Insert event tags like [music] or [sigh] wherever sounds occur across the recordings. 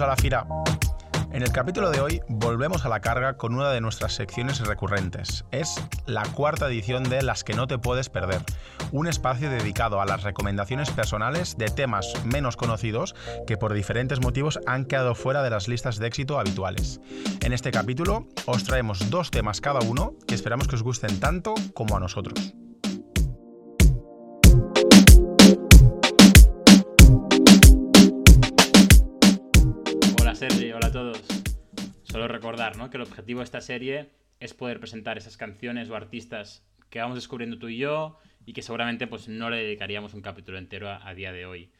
a la Fira. En el capítulo de hoy volvemos a la carga con una de nuestras secciones recurrentes. Es la cuarta edición de Las que no te puedes perder, un espacio dedicado a las recomendaciones personales de temas menos conocidos que por diferentes motivos han quedado fuera de las listas de éxito habituales. En este capítulo os traemos dos temas cada uno que esperamos que os gusten tanto como a nosotros. Sergi, hola a todos. Solo recordar ¿no? que el objetivo de esta serie es poder presentar esas canciones o artistas que vamos descubriendo tú y yo y que seguramente pues, no le dedicaríamos un capítulo entero a, día de hoy.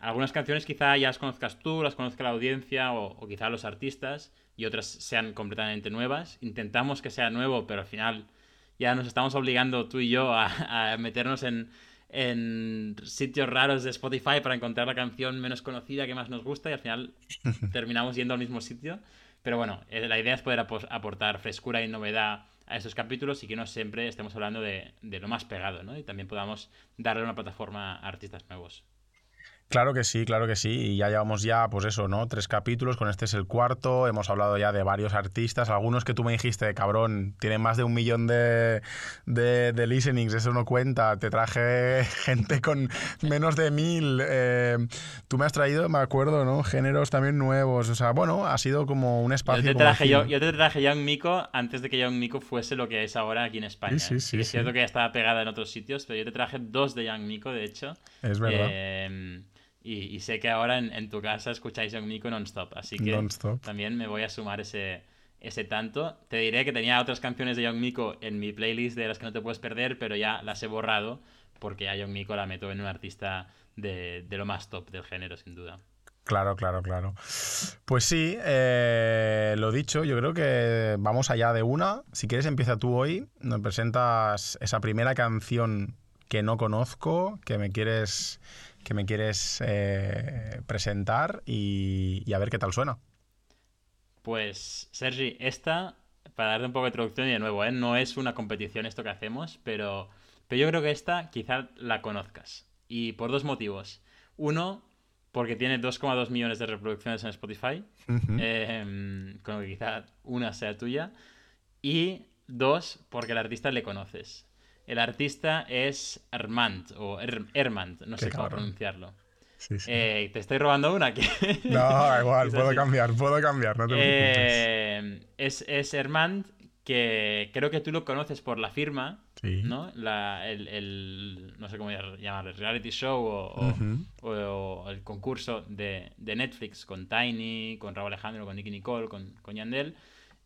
Algunas canciones quizá ya las conozcas tú, las conozca la audiencia o, o, quizá los artistas y otras sean completamente nuevas. Intentamos que sea nuevo, pero al final ya nos estamos obligando tú y yo a meternos en, en sitios raros de Spotify para encontrar la canción menos conocida que más nos gusta y al final [laughs] terminamos yendo al mismo sitio. Pero bueno, eh, la idea es poder aportar frescura y novedad a esos capítulos y que no siempre estemos hablando de, de lo más pegado, ¿no? Y también podamos darle una plataforma a artistas nuevos. Claro que sí, claro que sí. Y ya llevamos ya, pues eso, ¿no? Tres capítulos, con este es el cuarto. Hemos hablado ya de varios artistas, algunos que tú me dijiste, cabrón, tienen más de un millón de, de, de listenings, eso no cuenta. Te traje [laughs] gente con menos de mil. Eh, tú me has traído, me acuerdo, ¿no? Géneros también nuevos. O sea, bueno, ha sido como un espacio. Yo te traje, yo, yo te traje Young Miko antes de que Young Miko fuese lo que es ahora aquí en España. Sí, sí, sí, es cierto que ya estaba pegada en otros sitios, pero yo te traje dos de Young Miko, de hecho. Es verdad. Eh, y, y, sé que ahora en, en, tu casa escucháis Young Miko non-stop, así que non -stop. también me voy a sumar ese, ese tanto. Te diré que tenía otras canciones de Young Miko en mi playlist de las que no te puedes perder, pero ya las he borrado porque a Young Miko la meto en un artista de, de lo más top del género, sin duda. Claro, claro, claro. Pues sí, eh, lo dicho, yo creo que vamos allá de una. Si quieres, empieza tú hoy. Nos presentas esa primera canción que no conozco, que me quieres que me quieres eh, presentar y, y, a ver qué tal suena. Pues, Sergi, esta, para darte un poco de introducción y de nuevo, ¿eh? no es una competición esto que hacemos, pero, pero yo creo que esta quizá la conozcas. Y por dos motivos. Uno, porque tiene 2,2 millones de reproducciones en Spotify, uh -huh. eh, con lo que quizá una sea tuya. Y dos, porque el artista le conoces. El artista es Hermant, o er Hermant, no sé cómo pronunciarlo. Sí, sí. Eh, ¿Te estoy robando una? [laughs] no, igual, puedo cambiar, puedo cambiar, no te eh, es, es Hermant, que creo que tú lo conoces por la firma, sí. ¿no? La, el, el, no sé cómo llamarlo, reality show o, uh -huh. o, o el concurso de, de, Netflix con Tiny, con Raúl Alejandro, con Nicky Nicole, con, con Yandel.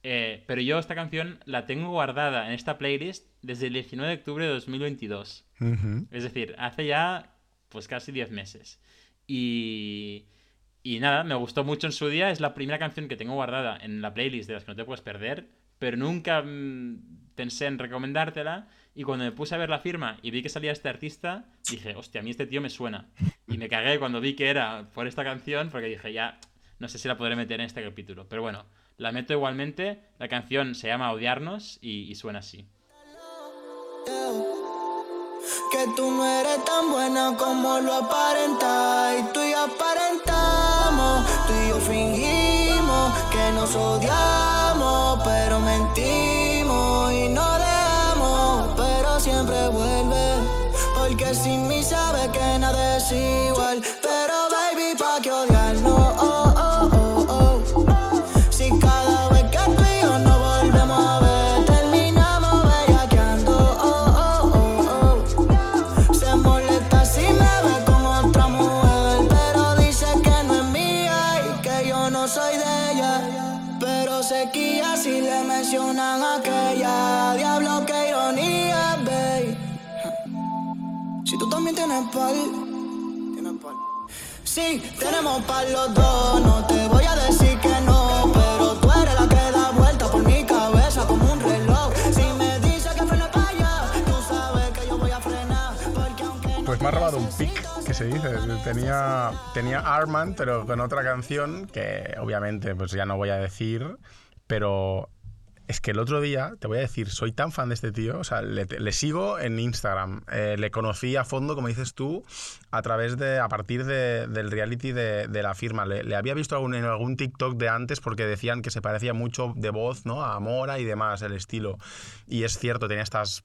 Eh, pero yo esta canción la tengo guardada en esta playlist desde el 19 de octubre de 2022. Uh -huh. Es decir, hace ya pues casi 10 meses. Y, y nada, me gustó mucho en su día. Es la primera canción que tengo guardada en la playlist de las que no te puedes perder. Pero nunca mmm, pensé en recomendártela. Y cuando me puse a ver la firma y vi que salía este artista, dije, hostia, a mí este tío me suena. Y me cagué cuando vi que era por esta canción, porque dije, ya, no sé si la podré meter en este capítulo. Pero bueno, la meto igualmente. La canción se llama Odiarnos y, y suena así. Que tú no eres tan buena como lo aparentas. Y tú y aparentamos, tú y yo fingimos que nos odiamos, pero mentimos tenemos pal los dos. No te voy a decir que no, pero tú eres la que da vuelta por mi cabeza como un reloj. Si me dices que frene para allá, tú sabes que yo voy a frenar. Porque aunque Pues me ha robado un pick, que se dice. Tenía, tenía Armand, pero con otra canción que obviamente pues ya no voy a decir, pero es que el otro día, te voy a decir, soy tan fan de este tío, o sea, le, sigo en Instagram, eh, le conocí a fondo, como dices tú, a través de, a partir de, del reality de, la firma. Le, le había visto algún, en algún TikTok de antes porque decían que se parecía mucho de voz, ¿no? A Mora y demás, el estilo. Y es cierto, tenía estas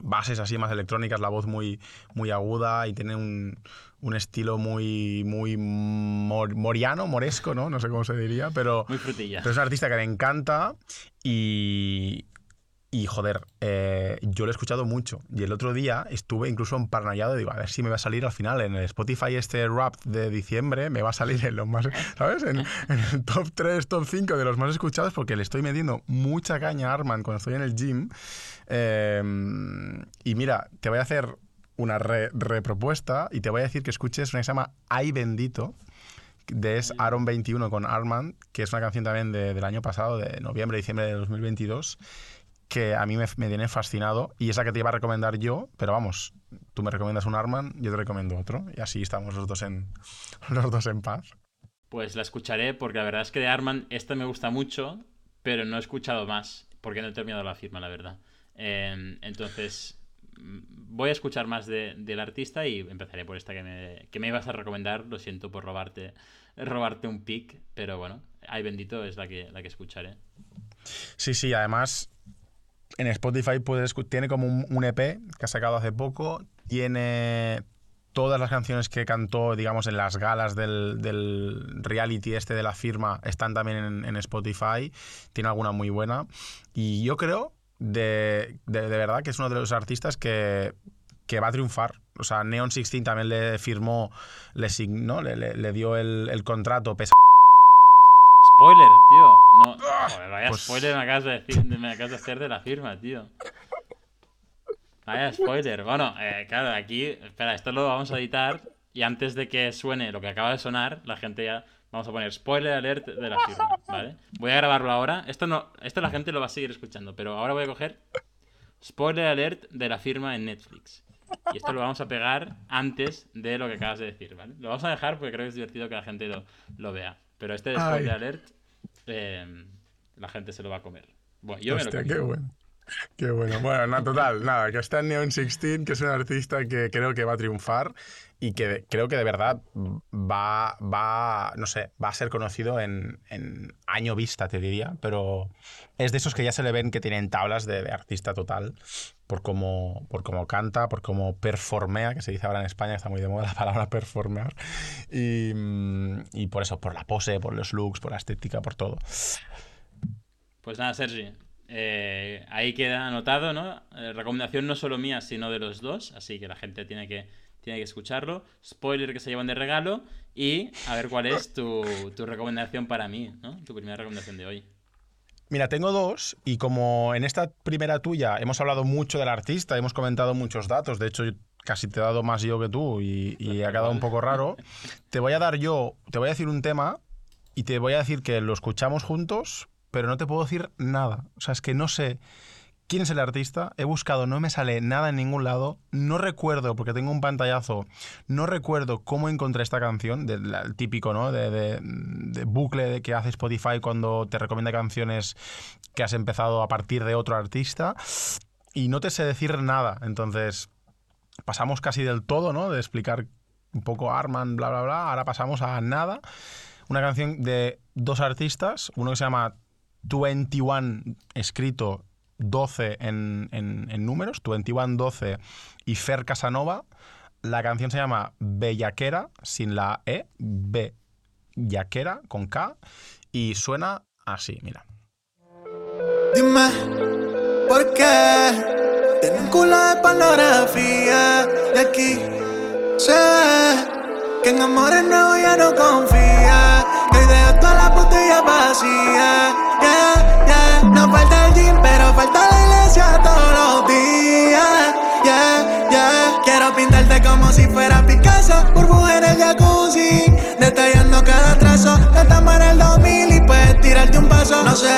bases así más electrónicas, la voz muy, muy aguda y tiene un, un estilo muy, muy mor- moriano, moresco, ¿no? No sé cómo se diría, pero, Muy frutilla. pero es un artista que me encanta y, y joder, eh, yo lo he escuchado mucho. Y el otro día estuve incluso emparanoiado y digo, a ver si me va a salir al final en el Spotify este rap de diciembre, me va a salir en los más, ¿sabes? En, en el top 3, top 5 de los más escuchados porque le estoy metiendo mucha caña a Arman cuando estoy en el gym. Eh, y mira, te voy a hacer una re- repropuesta y te voy a decir que escuches una que se llama Ay Bendito de es Aaron 21 con Armand, que es una canción también de- del año pasado, de noviembre, diciembre de 2022, que a mí me, me tiene fascinado y esa que te iba a recomendar yo, pero vamos, tú me recomiendas un Armand, yo te recomiendo otro y así estamos los dos en, [laughs] los dos en paz. Pues la escucharé porque la verdad es que de Arman esta me gusta mucho, pero no he escuchado más porque no he terminado la firma, la verdad. Eh, entonces voy a escuchar más de- del artista y empezaré por esta que me, que me ibas a recomendar. Lo siento por robarte, robarte un pick, pero bueno, ay bendito es la que, la que escucharé. Sí, sí, además en Spotify puedes, tiene como un, EP que ha sacado hace poco, tiene todas las canciones que cantó, digamos, en las galas del, del reality este de la firma, están también en, en Spotify, tiene alguna muy buena. Y yo creo, de, de, de verdad, que es uno de los artistas que, que va a triunfar. O sea, Neon 16 también le firmó, le, signó, le, le- le dio el, el contrato pesa- Spoiler, tío. No, joder, vaya pues- spoiler me acabas, de decir, me acabas de hacer de la firma, tío. Vaya spoiler. Bueno, eh, claro, aquí, espera, esto lo vamos a editar y antes de que suene lo que acaba de sonar, la gente ya vamos a poner spoiler alert de la firma, ¿vale? Voy a grabarlo ahora. Esto no, esto la gente lo va a seguir escuchando, pero ahora voy a coger spoiler alert de la firma en Netflix. Y esto lo vamos a pegar antes de lo que acabas de decir, ¿vale? Lo vamos a dejar porque creo que es divertido que la gente lo, lo vea. Pero este de spoiler Ay. alert, eh, la gente se lo va a comer. Bueno, yo Hostia, me lo qué bueno. Qué bueno. Bueno, no, total, nada, que está en Neon 16, que es un artista que creo que va a triunfar y que creo que de verdad va, va no sé, va a ser conocido en, en año vista, te diría, pero es de esos que ya se le ven que tienen tablas de, de artista total por cómo, por cómo canta, por cómo performea, que se dice ahora en España, está muy de moda la palabra [laughs] performear, y, y por eso, por la pose, por los looks, por la estética, por todo. Pues nada, Sergi. Eh, ahí queda anotado, ¿no? Eh, recomendación no solo mía, sino de los dos. Así que la gente tiene que, tiene que escucharlo. Spoiler que se llevan de regalo. Y a ver cuál es tu, tu recomendación para mí, ¿no? Tu primera recomendación de hoy. Mira, tengo dos y como en esta primera tuya hemos hablado mucho del artista, hemos comentado muchos datos, de hecho casi te he dado más yo que tú y ha quedado un poco raro, te voy a dar yo, te voy a decir un tema y te voy a decir que lo escuchamos juntos, pero no te puedo decir nada. O sea, es que no sé quién es el artista, he buscado, no me sale nada en ningún lado, no recuerdo, porque tengo un pantallazo, no recuerdo cómo encontré esta canción, del el típico, ¿no? De, de- de bucle que hace Spotify cuando te recomienda canciones que has empezado a partir de otro artista, y no te sé decir nada, entonces pasamos casi del todo, ¿no? De explicar un poco Arman, bla, bla, bla, ahora pasamos a nada, una canción de dos artistas, uno que se llama 21, escrito 12 en, números, 21 12 y Fer Casanova. La canción se llama Bellaquera, sin la E, Bellaquera, con K, y suena así, mira. Dime, ¿por qué? Tiene un culo de y aquí sé que en amores nuevos ya no confía. Que hoy dejo toda la botella vacía. Yeah, yeah. No falta el gym, pero falta la iglesia todos los días. Yeah, yeah. Quiero pintarte como si fuera Picasso. Burbuja en el jacuzzi. Detallando cada trazo. Estamos en el 2000 y puedes tirarte un paso. No se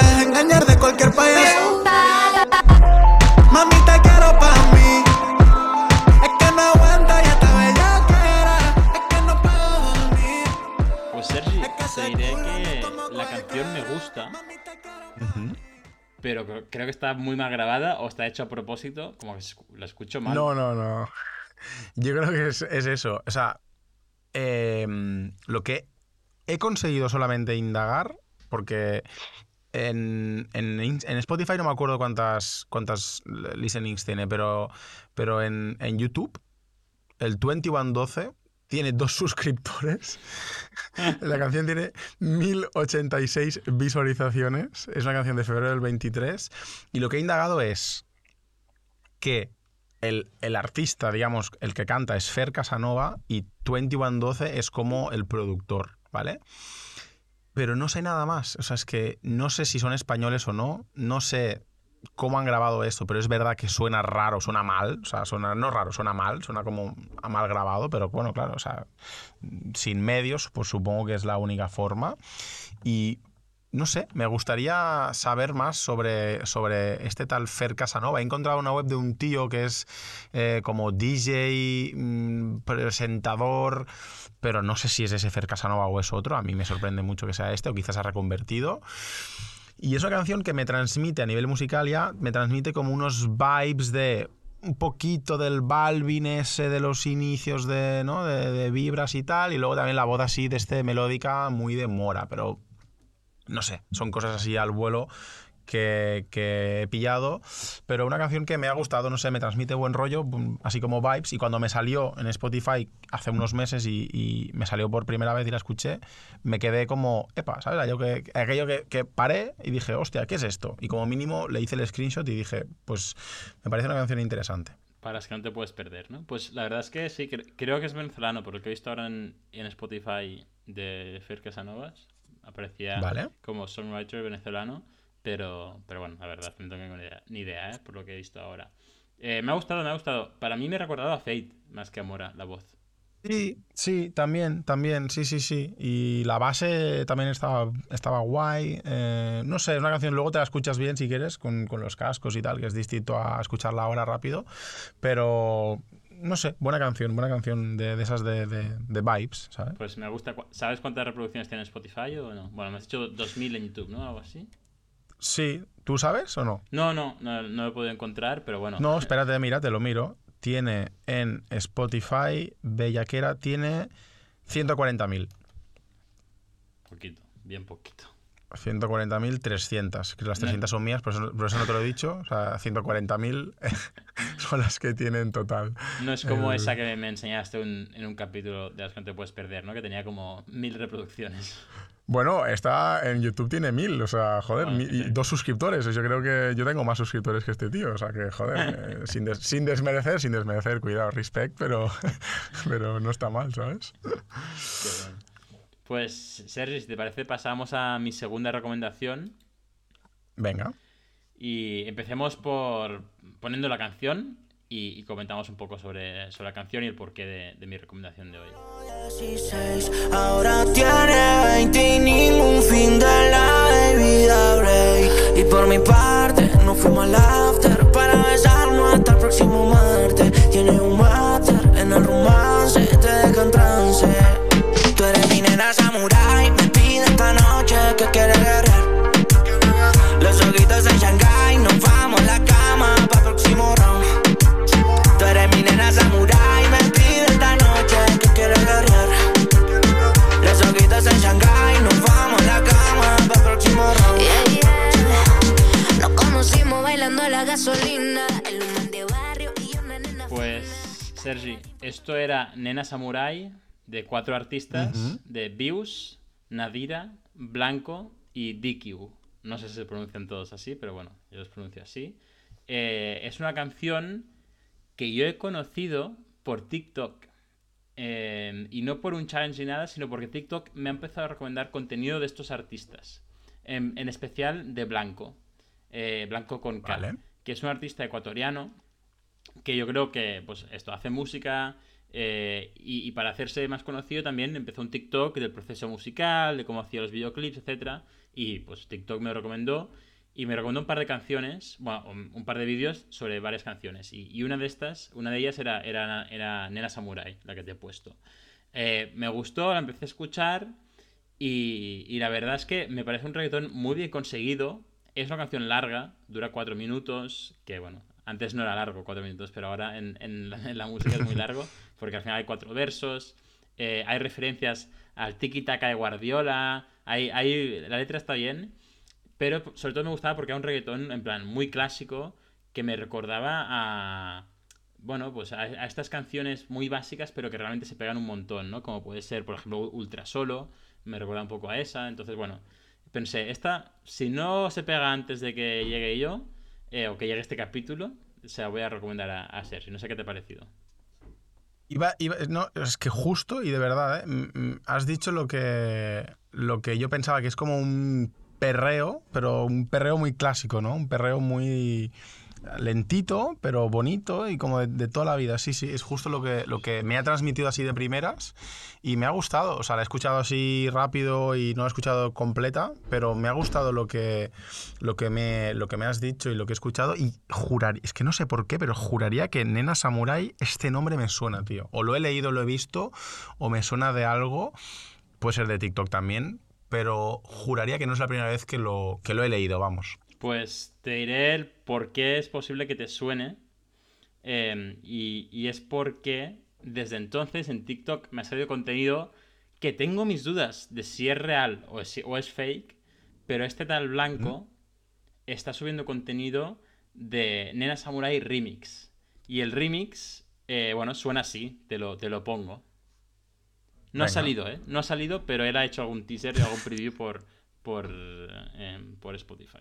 creo que está muy mal grabada o está hecho a propósito, como que la escucho mal. No, no, no. Yo creo que es, eso. O sea, em, lo que he conseguido solamente indagar, porque en, Spotify no me acuerdo cuántas, cuántas listenings tiene, pero, pero en, en YouTube, el 2112 tiene dos suscriptores. [laughs] La canción tiene 1086 visualizaciones. Es una canción de febrero del 23. Y lo que he indagado es que el, el, artista, digamos, el que canta es Fer Casanova y 2112 es como el productor, ¿vale? Pero no sé nada más. O sea, es que no sé si son españoles o no. No sé cómo han grabado esto, pero es verdad que suena raro, suena mal, o sea, suena no raro, suena mal, suena como mal grabado, pero bueno, claro, o sea, sin medios, pues supongo que es la única forma. Y no sé, me gustaría saber más sobre, sobre este tal Fer Casanova. He encontrado una web de un tío que es eh, como DJ, mm, presentador, pero no sé si es ese Fer Casanova o es otro. A mí me sorprende mucho que sea este o quizás ha reconvertido. Y es una canción que me transmite a nivel musical ya, me transmite como unos vibes de un poquito del Balvin ese de los inicios de, ¿no? de, vibras y tal, y luego también la voz así de este melódica muy de mora, pero no sé, son cosas así al vuelo que, he pillado, pero una canción que me ha gustado, no sé, me transmite buen rollo, así como vibes, y cuando me salió en Spotify hace unos meses y, me salió por primera vez y la escuché, me quedé como, epa, ¿sabes? Aquello que, aquello que, paré y dije, hostia, ¿qué es esto? Y como mínimo le hice el screenshot y dije, pues me parece una canción interesante. Para las que no te puedes perder, ¿no? Pues la verdad es que sí, creo que es venezolano, por lo que he visto ahora en, Spotify de Fer Casanovas, aparecía como songwriter venezolano. Pero, pero bueno, la verdad, no tengo ni idea, ¿eh? por lo que he visto ahora. Eh, me ha gustado, me ha gustado. Para mí me ha recordado a Fate más que a Mora, la voz. Sí, sí, también, también, sí, sí, sí. Y la base también estaba, estaba guay. Eh, no sé, es una canción, luego te la escuchas bien si quieres, con, con, los cascos y tal, que es distinto a escucharla ahora rápido. Pero, no sé, buena canción, buena canción de, de esas de, de, de, vibes, ¿sabes? Pues me gusta. ¿Sabes cuántas reproducciones tiene Spotify o no? Bueno, me has dicho 2000 en YouTube, ¿no? Algo así. Sí, ¿tú sabes o no? No, no, no, no lo he podido encontrar, pero bueno. No, espérate, mira, te lo miro. Tiene en Spotify, Bellaquera, tiene 140.000. Poquito, bien poquito. 140.300, que las 300 son mías, por eso, no te lo he dicho. O sea, 140.000 [laughs] son las que tiene en total. No es como esa que me enseñaste en un capítulo de las que no te puedes perder, ¿no? Que tenía como mil reproducciones. Bueno, está en YouTube tiene mil, o sea, joder, dos suscriptores. Yo creo que yo tengo más suscriptores que este tío, o sea que, joder, [laughs] eh, sin, sin, desmerecer, sin desmerecer, cuidado, respect, pero, [laughs] pero no está mal, ¿sabes? Pues, Sergi, si te parece, pasamos a mi segunda recomendación. Venga. Y empecemos por poniendo la canción y, comentamos un poco sobre, sobre, la canción y el porqué de, mi recomendación de hoy. ahora tiene 20 y ningún fin de la vida break. Y por mi parte, no fuimos al after para besarnos hasta el próximo martes. Tiene esto era Nena Samurai de cuatro artistas uh -huh. de Bius, Nadira, Blanco y DQ. No sé si se pronuncian todos así, pero bueno, yo los pronuncio así. Eh, es una canción que yo he conocido por TikTok. Eh, y no por un challenge ni nada, sino porque TikTok me ha empezado a recomendar contenido de estos artistas. En, en especial de Blanco. Eh, Blanco con K. Que es un artista ecuatoriano. Que yo creo que, pues, esto hace música. Eh, y, y, para hacerse más conocido también empezó un TikTok del proceso musical, de cómo hacía los videoclips, etc. Y pues TikTok me lo recomendó y me recomendó un par de canciones, bueno, un par de vídeos sobre varias canciones. Y, una de estas, una de ellas era, era, era Nena Samurai, la que te he puesto. Eh, me gustó, la empecé a escuchar y, y, la verdad es que me parece un reggaetón muy bien conseguido. es una canción larga, dura cuatro minutos, que bueno, antes no era largo, cuatro minutos, pero ahora en, la, música es muy [laughs] largo, porque al final hay cuatro versos, eh, hay referencias al tiki-taka de Guardiola, hay, hay, la letra está bien, pero sobre todo me gustaba porque era un reggaetón en plan muy clásico que me recordaba a bueno, pues a, estas canciones muy básicas, pero que realmente se pegan un montón, ¿no? Como puede ser, por ejemplo, Ultra Solo, me recuerda un poco a esa. Entonces, bueno, pensé, esta, si no se pega antes de que llegue yo, eh, o que llegue este capítulo, se la voy a recomendar a, a. No sé qué te ha parecido. Iba, iba, no, es que justo y de verdad, ¿eh? has dicho lo que, lo que yo pensaba, que es como un perreo, pero un perreo muy clásico, ¿no? Un perreo muy lentito, pero bonito y como de, toda la vida. Sí, sí, es justo lo que, lo que me ha transmitido así de primeras y me ha gustado. O sea, la he escuchado así rápido y no la he escuchado completa, pero me ha gustado lo que, lo que, me, lo que me has dicho y lo que he escuchado y juraría, es que no sé por qué, pero juraría que Nena Samurai este nombre me suena, tío. O lo he leído, lo he visto, o me suena de algo, puede ser de TikTok también, pero juraría que no es la primera vez que lo, que lo he leído, vamos. Pues te diré el por qué es posible que te suene. Em, y, es porque desde entonces en TikTok me ha salido contenido que tengo mis dudas de si es real o es, o es fake, pero este tal blanco está subiendo contenido de Nena Samurai Remix. Y el remix, eh, bueno, suena así, te lo, te lo pongo. No ha salido, ¿eh? No ha salido, pero él ha hecho algún teaser y algún preview por, por, em, por Spotify.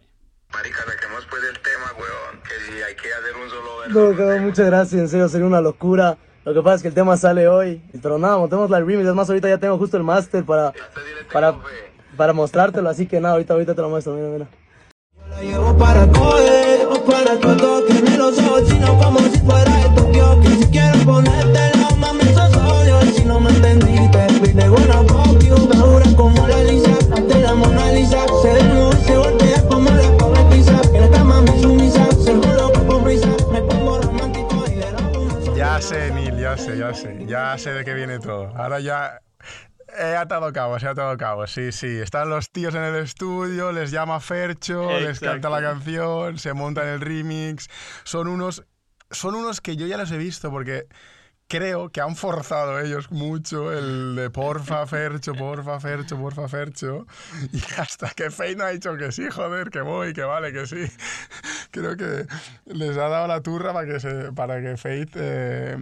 Marica, saquemos pues el tema, weón. Que si hay que hacer un solo verso. No, muchas gracias, en serio, sería una locura. Lo que pasa es que el tema sale hoy. Pero nada, montemos la remix. Es más, ahorita ya tengo justo el máster para, para, para mostrártelo. Así que nada, ahorita, ahorita te lo muestro. Mira, mira. Yo la llevo para coger o para todo, que me los ojos, sino como si fuera ya sé, Neil, ya sé, ya sé. Ya sé de qué viene todo. Ahora ya he atado cabos, he atado cabos. Sí, sí. Están los tíos en el estudio, les llama Fercho, les canta la canción, se montan el remix. Son unos, son unos que yo ya los he visto porque creo que han forzado ellos mucho el de porfa, Fercho, porfa, Fercho, porfa, Fercho. Y hasta que Fein ha dicho que sí, joder, que voy, que vale, que sí. Creo que les ha dado la turra para que, se, para que Fate eh,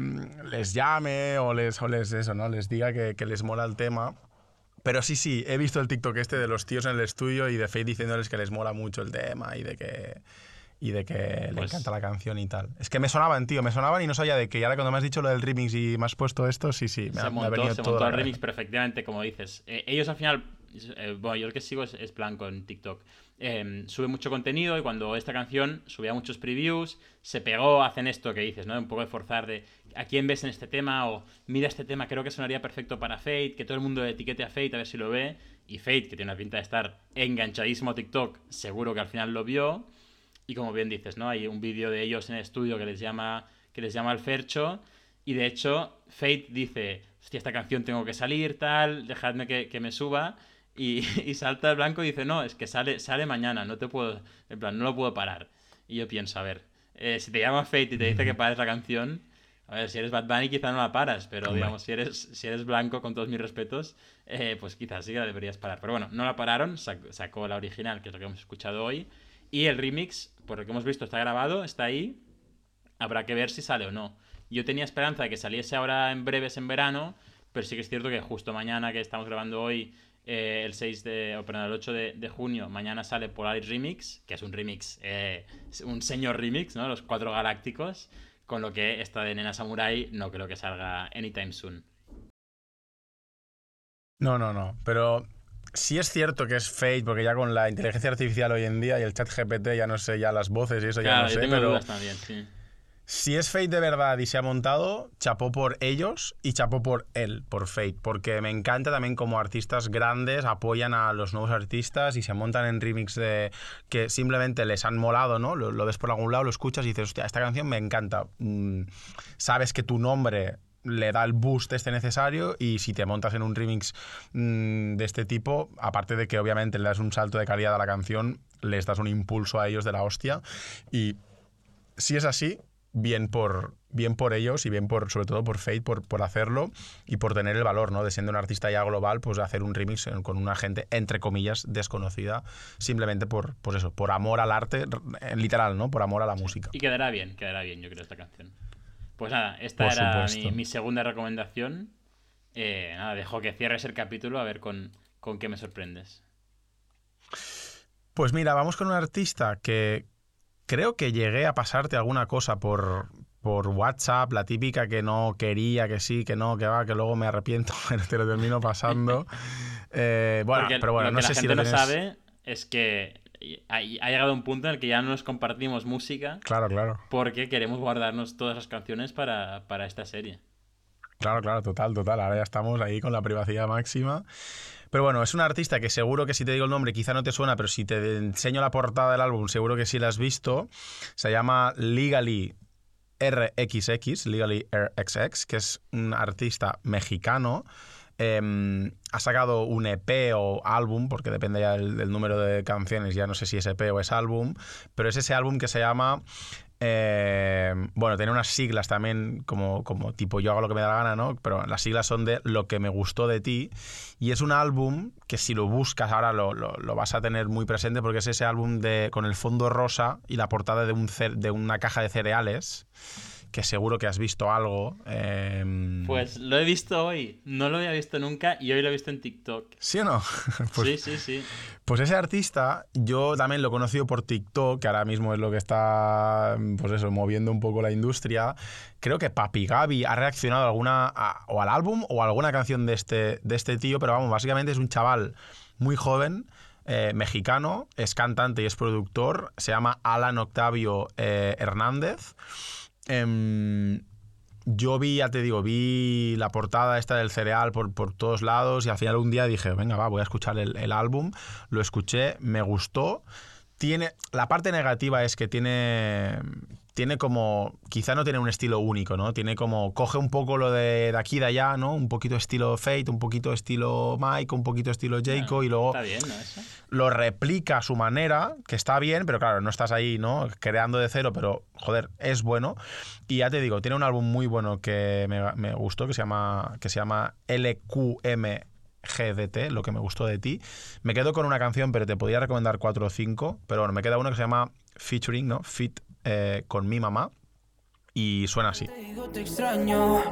les llame o les, o les, eso, ¿no? les diga que, que les mola el tema. Pero sí, sí, he visto el TikTok este de los tíos en el estudio y de Fate diciéndoles que les mola mucho el tema y de que y de que le pues encanta la canción y tal. Es que me sonaban, tío, me sonaban y no sabía de qué. Y ahora cuando me has dicho lo del remix y me has puesto esto, sí, sí, me, se ha, montó, venido se montó el remix perfectamente, como dices. Eh, ellos al final, eh, bueno, yo el que sigo es, Blanco en TikTok. Em, sube mucho contenido y cuando esta canción subía muchos previews, se pegó, hacen esto que dices, ¿no? Un poco de forzar de a quién ves en este tema o mira este tema, creo que sonaría perfecto para Fate, que todo el mundo etiquete a Fate a ver si lo ve. Y Fate, que tiene una pinta de estar enganchadísimo a TikTok, seguro que al final lo vio. Y como bien dices, ¿no? Hay un vídeo de ellos en el estudio que les llama, que les llama al Fercho. Y de hecho, Fate dice, hostia, esta canción tengo que salir, tal, dejadme que, me suba. Y, [laughs] salta el blanco y dice, no, es que sale, sale mañana, no te puedo, en plan, no lo puedo parar. Y yo pienso, a ver, eh, si te llama Fate y te dice que pares la canción, a ver, si eres Bad Bunny quizá no la paras, pero digamos, si eres, si eres blanco, con todos mis respetos, eh, pues quizás sí que la deberías parar. Pero bueno, no la pararon, sacó la original, que es lo que hemos escuchado hoy, y el remix, por lo que hemos visto, está grabado, está ahí. Habrá que ver si sale o no. Yo tenía esperanza de que saliese ahora en breves en verano, pero sí que es cierto que justo mañana que estamos grabando hoy, eh, el 6 de, o perdón, el 8 de, junio, mañana sale Polaris Remix, que es un remix, eh, un señor remix, ¿no? Los cuatro galácticos, con lo que esta de Nena Samurai no creo que salga anytime soon. No, no, no, pero sí es cierto que es fake, porque ya con la inteligencia artificial hoy en día y el chat GPT, ya no sé, ya las voces y eso ya no sé, pero. También, sí. Si es Fate de verdad y se ha montado, chapó por ellos y chapó por él, por Fate, porque me encanta también como artistas grandes apoyan a los nuevos artistas y se montan en remix de que simplemente les han molado, ¿no? Lo, ves por algún lado, lo escuchas y dices, hostia, esta canción me encanta. Mm, sabes que tu nombre le da el boost este necesario y si te montas en un remix mm, de este tipo, aparte de que obviamente le das un salto de calidad a la canción, les das un impulso a ellos de la hostia. Y si es así, bien por, bien por ellos y bien por, sobre todo por Fate, por, por hacerlo y por tener el valor, ¿no? De siendo un artista ya global, pues hacer un remix con una gente, entre comillas, desconocida, simplemente por, pues eso, por amor al arte, literal, ¿no? Por amor a la música. Y quedará bien, quedará bien, yo creo, esta canción. Pues nada, esta era mi, segunda recomendación. Eh, nada, dejo que cierres el capítulo a ver con, con qué me sorprendes. Pues mira, vamos con un artista que creo que llegué a pasarte alguna cosa por, por WhatsApp, la típica que no quería, que sí, que no, que va, que luego me arrepiento, [laughs] pero te lo termino pasando. [laughs] Eh, bueno, pero bueno, no sé si lo no sabe es que ha, llegado un punto en el que ya no nos compartimos música. Claro, claro. Porque queremos guardarnos todas las canciones para, para esta serie. Claro, claro, total, total. Ahora ya estamos ahí con la privacidad máxima. Pero bueno, es un artista que seguro que si te digo el nombre quizá no te suena, pero si te enseño la portada del álbum seguro que sí la has visto. Se llama Legally RXX, Legally RXX, que es un artista mexicano. Em, ha sacado un EP o álbum, porque depende ya del, número de canciones, ya no sé si es EP o es álbum, pero es ese álbum que se llama eh, bueno, tiene unas siglas también, como, como tipo yo hago lo que me da la gana, ¿no? Pero las siglas son de Lo que me gustó de ti. Y es un álbum que si lo buscas ahora lo, lo, vas a tener muy presente porque es ese álbum de, con el fondo rosa y la portada de, un, de una caja de cereales que seguro que has visto algo. Em, pues lo he visto hoy, no lo había visto nunca y hoy lo he visto en TikTok. ¿Sí o no? [laughs] Pues sí, sí, sí. Pues ese artista yo también lo he conocido por TikTok, que ahora mismo es lo que está, pues eso, moviendo un poco la industria. Creo que Papi Gaby ha reaccionado alguna, o al álbum o a alguna canción de este, de este tío, pero vamos, básicamente es un chaval muy joven. Eh, mexicano, es cantante y es productor, se llama Alan Octavio eh, Hernández. Em, yo vi, ya te digo, vi la portada esta del cereal por, por, todos lados y al final un día dije, venga, va, voy a escuchar el, el álbum. Lo escuché, me gustó. Tiene, la parte negativa es que tiene, tiene como, quizá no tiene un estilo único, ¿no? Tiene como, coge un poco lo de, de aquí de allá, ¿no? Un poquito estilo Fate, un poquito estilo Mike, un poquito estilo Jaco y luego lo replica a su manera, que está bien, pero claro, no estás ahí, ¿no? Creando de cero, pero joder, es bueno. Y ya te digo, tiene un álbum muy bueno que me, me gustó, que se llama, que se llama LQM GDT, lo que me gustó de ti. Me quedo con una canción, pero te podría recomendar cuatro o cinco. Pero bueno, me queda una que se llama Featuring, ¿no? Fit eh, con mi mamá y suena así. Te extraño,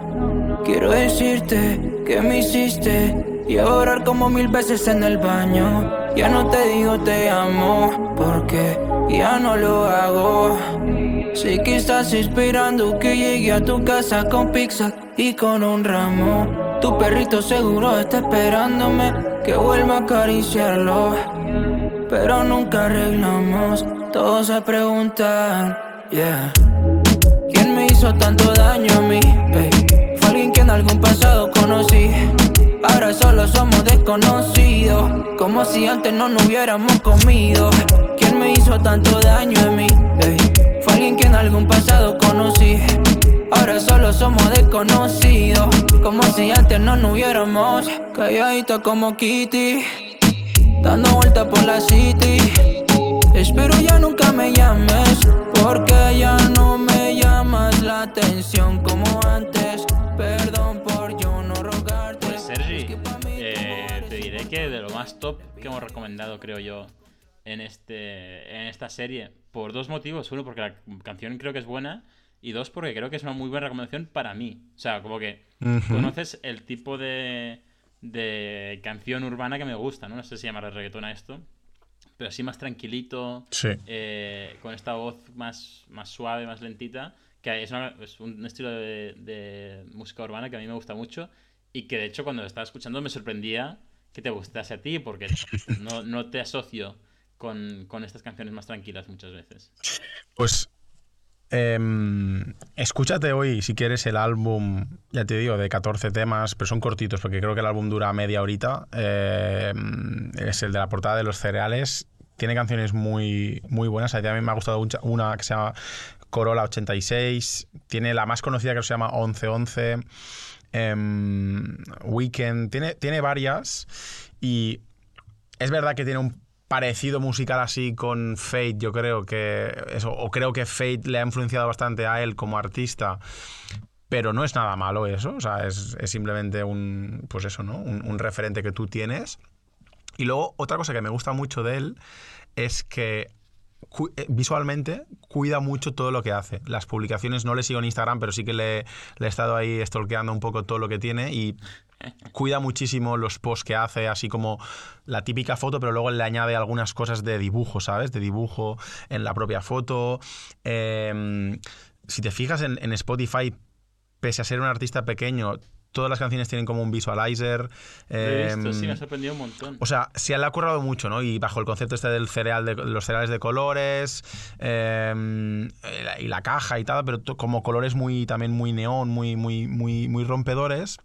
quiero decirte que me hiciste y orar como mil veces en el baño. Ya no te digo te amo porque ya no lo hago. Sé que estás esperando que llegue a tu casa con pizza y con un ramo. Tu perrito seguro está esperándome que vuelva a acariciarlo. Pero nunca arreglamos todos se preguntan, yeah. ¿Quién me hizo tanto daño a mí? Fue alguien que en algún pasado conocí. Ahora solo somos desconocidos, como si antes no nos hubiéramos comido. ¿Quién me hizo tanto daño a mí? Fue alguien que en algún pasado conocí. Ahora solo somos desconocidos, como si antes no nos hubiéramos. Calladito como Kitty, dando vueltas por la city. Espero ya nunca me llames, porque ya no me llamas la atención como antes. Perdón por yo no rogarte. Pues Sergi, eh, te diré que de lo más top que hemos recomendado, creo yo, en, este, en esta serie, por dos motivos. Uno, porque la canción creo que es buena. Y dos, porque creo que es una muy buena recomendación para mí. O sea, como que conoces el tipo de, de canción urbana que me gusta, ¿no? No sé si llamarle reggaetón a esto pero así más tranquilito, eh, con esta voz más, más suave, más lentita, que es, un estilo de, música urbana que a mí me gusta mucho y que de hecho cuando lo estaba escuchando me sorprendía que te gustase a ti porque [laughs] no, no te asocio con, con, estas canciones más tranquilas muchas veces. Pues Em, escúchate hoy, si quieres, el álbum, ya te digo, de 14 temas, pero son cortitos porque creo que el álbum dura media horita. Em, es el de la portada de los cereales. Tiene canciones muy, muy buenas. A mí me ha gustado una que se llama Corolla 86. Tiene la más conocida que se llama 1111. Em, Weekend. Tiene, tiene varias. Y es verdad que tiene un parecido musical así con Fate, yo creo que eso, o creo que Fate le ha influenciado bastante a él como artista, pero no es nada malo eso, o sea, es, simplemente un, pues eso, ¿no? Un, un, referente que tú tienes. Y luego, otra cosa que me gusta mucho de él es que eh, visualmente cuida mucho todo lo que hace. Las publicaciones no le sigo en Instagram, pero sí que le, le he estado ahí stalkeando un poco todo lo que tiene y cuida muchísimo los posts que hace, así como la típica foto, pero luego le añade algunas cosas de dibujo, ¿sabes? De dibujo en la propia foto. Eh, si te fijas en, en Spotify, pese a ser un artista pequeño, todas las canciones tienen como un visualizer. Eh, he visto, sí, me ha sorprendido un montón. O sea, se le ha currado mucho, ¿no? Y bajo el concepto este del cereal, de los cereales de colores, eh, y la caja y tal, pero como colores muy, también muy neón, muy, muy, muy, muy rompedores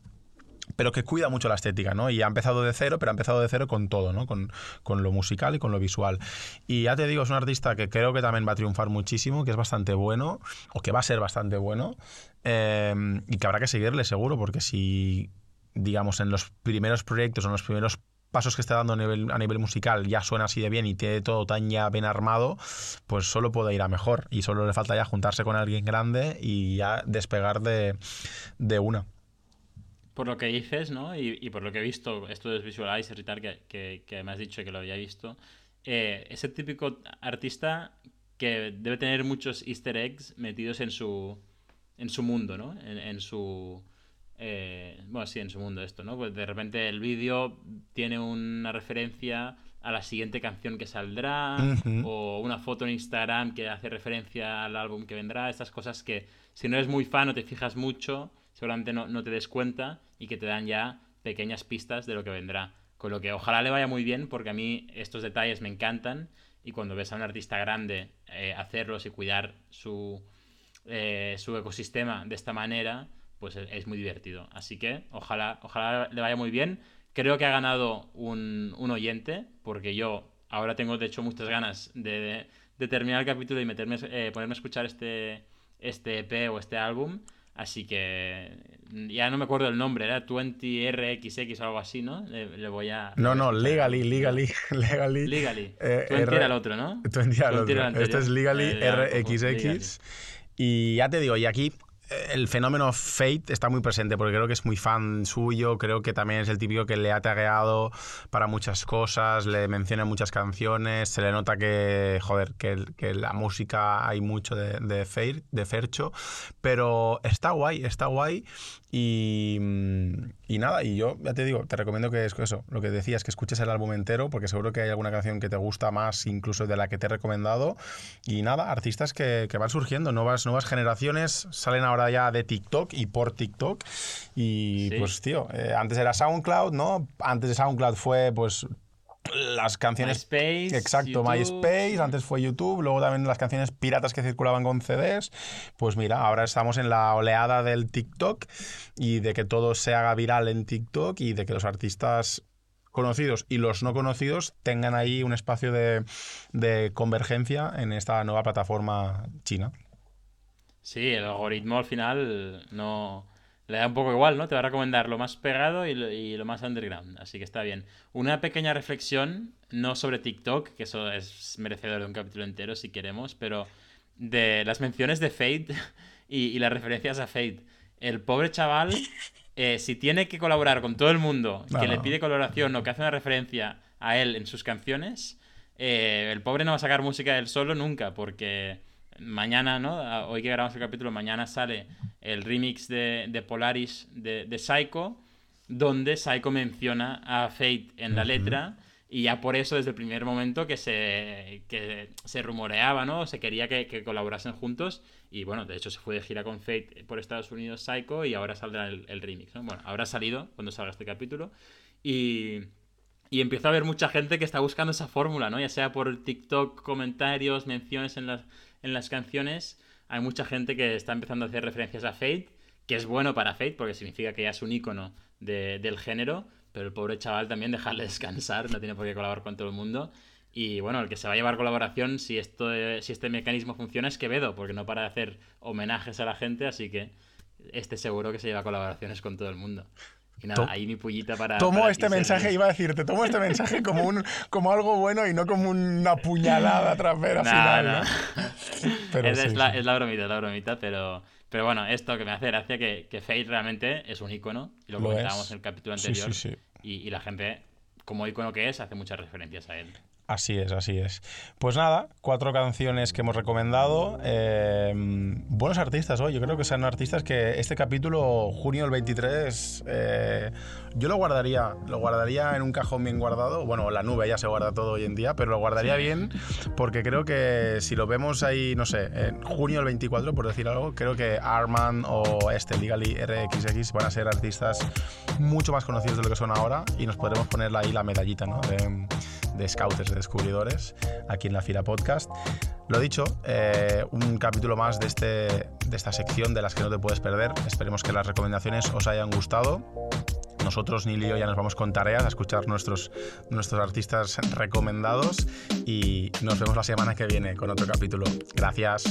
pero que cuida mucho la estética, ¿no? Y ha empezado de cero, pero ha empezado de cero con todo, ¿no? Con, con, lo musical y con lo visual. Y ya te digo, es un artista que creo que también va a triunfar muchísimo, que es bastante bueno, o que va a ser bastante bueno, eh, y que habrá que seguirle seguro, porque si, digamos, en los primeros proyectos, en los primeros pasos que está dando a nivel, a nivel musical ya suena así de bien y tiene todo tan ya bien armado, pues solo puede ir a mejor. Y solo le falta ya juntarse con alguien grande y ya despegar de, de una por lo que dices, ¿no? Y, por lo que he visto, esto de Visualizer y tal, que, que, me has dicho que lo había visto, eh, ese típico artista que debe tener muchos easter eggs metidos en su, en su mundo, ¿no? En, su... Eh, bueno, sí, en su mundo esto, ¿no? Pues de repente el vídeo tiene una referencia a la siguiente canción que saldrá, o una foto en Instagram que hace referencia al álbum que vendrá, estas cosas que si no eres muy fan o te fijas mucho, seguramente no, no te des cuenta y que te dan ya pequeñas pistas de lo que vendrá. Con lo que ojalá le vaya muy bien, porque a mí estos detalles me encantan y cuando ves a un artista grande eh, hacerlos y cuidar su, eh, su ecosistema de esta manera, pues es, muy divertido. Así que ojalá, ojalá le vaya muy bien. Creo que ha ganado un, un oyente, porque yo ahora tengo de hecho muchas ganas de, de, terminar el capítulo y meterme, eh, ponerme a escuchar este, este EP o este álbum. Así que ya no me acuerdo el nombre, era 20RXX o algo así, ¿no? Le, voy a. No, no, Legally, Legally, [laughs] Legally. Legally. 20 eh, era el otro, ¿no? 20 era el otro. Este es Legally RXX. Y ya te digo, y aquí el fenómeno Fate está muy presente porque creo que es muy fan suyo, creo que también es el típico que le ha tagueado para muchas cosas, le menciona muchas canciones, se le nota que, joder, que, que la música hay mucho de, de, Fate, de Fercho, pero está guay, está guay y, y, nada, y yo ya te digo, te recomiendo que es eso, lo que decías, que escuches el álbum entero, porque seguro que hay alguna canción que te gusta más incluso de la que te he recomendado. Y nada, artistas que, que van surgiendo, nuevas, nuevas generaciones salen ahora ya de TikTok y por TikTok. Y pues tío, eh, antes era SoundCloud, ¿no? Antes de SoundCloud fue pues las canciones. MySpace. Exacto, MySpace, antes fue YouTube, luego también las canciones piratas que circulaban con CDs. Pues mira, ahora estamos en la oleada del TikTok y de que todo se haga viral en TikTok y de que los artistas conocidos y los no conocidos tengan ahí un espacio de, de convergencia en esta nueva plataforma china. Sí, el algoritmo al final no le da un poco igual, ¿no? Te va a recomendar lo más pegado y lo, más underground, así que está bien. Una pequeña reflexión, no sobre TikTok, que eso es merecedor de un capítulo entero si queremos, pero de las menciones de Fate [laughs] y, las referencias a Fate. El pobre chaval, eh, si tiene que colaborar con todo el mundo que le pide colaboración o que hace una referencia a él en sus canciones, eh, el pobre no va a sacar música de él solo nunca, porque mañana, ¿no? Hoy que grabamos el capítulo, mañana sale el remix de, Polaris de, de, Psycho, donde Psycho menciona a Fate en la letra. Y ya por eso, desde el primer momento que se, que se rumoreaba, ¿no? Se quería que, colaborasen juntos. Y bueno, de hecho se fue de gira con Fate por Estados Unidos Psycho y ahora saldrá el, remix, ¿no? Bueno, habrá salido cuando salga este capítulo. Y, y empieza a haber mucha gente que está buscando esa fórmula, ¿no? Ya sea por TikTok, comentarios, menciones en las, en las canciones, hay mucha gente que está empezando a hacer referencias a Fate, que es bueno para Fate porque significa que ya es un icono del género, pero el pobre chaval también dejarle [laughs] descansar, no tiene por qué colaborar con todo el mundo. Y bueno, el que se va a llevar colaboración, si, esto, si este mecanismo funciona, es Quevedo, porque no para de hacer homenajes a la gente, así que este seguro que se lleva colaboraciones con todo el mundo. Y nada, ahí mi pullita para. Tomo para este mensaje, iba a decirte, tomo este mensaje como, un, como algo bueno y no como una puñalada trapera No, final. no. ¿no? [laughs] Pero es, sí, es la, sí. es la bromita, es la bromita, pero, pero bueno, esto que me hace gracia que, que Fate realmente es un icono, y lo, Lo comentábamos es. en el capítulo anterior, sí. Y, y la gente, como icono que es, hace muchas referencias a él. Así es, así es. Pues nada, cuatro canciones que hemos recomendado. eh, buenos artistas hoy. Yo creo que son artistas que este capítulo, junio del 23, eh, yo lo guardaría. Lo guardaría en un cajón bien guardado. Bueno, la nube ya se guarda todo hoy en día, pero lo guardaría bien porque creo que si lo vemos ahí, no sé, en junio del 24, por decir algo, creo que Arman o este Legally RXX van a ser artistas mucho más conocidos de lo que son ahora y nos podremos poner ahí la medallita, ¿no? De, de scouters, de descubridores, aquí en la Fila Podcast. Lo dicho, eh, un capítulo más de, este, de esta sección de las que no te puedes perder. Esperemos que las recomendaciones os hayan gustado. Nosotros, Nil y yo, ya nos vamos con tareas a escuchar nuestros, nuestros artistas recomendados y nos vemos la semana que viene con otro capítulo. Gracias.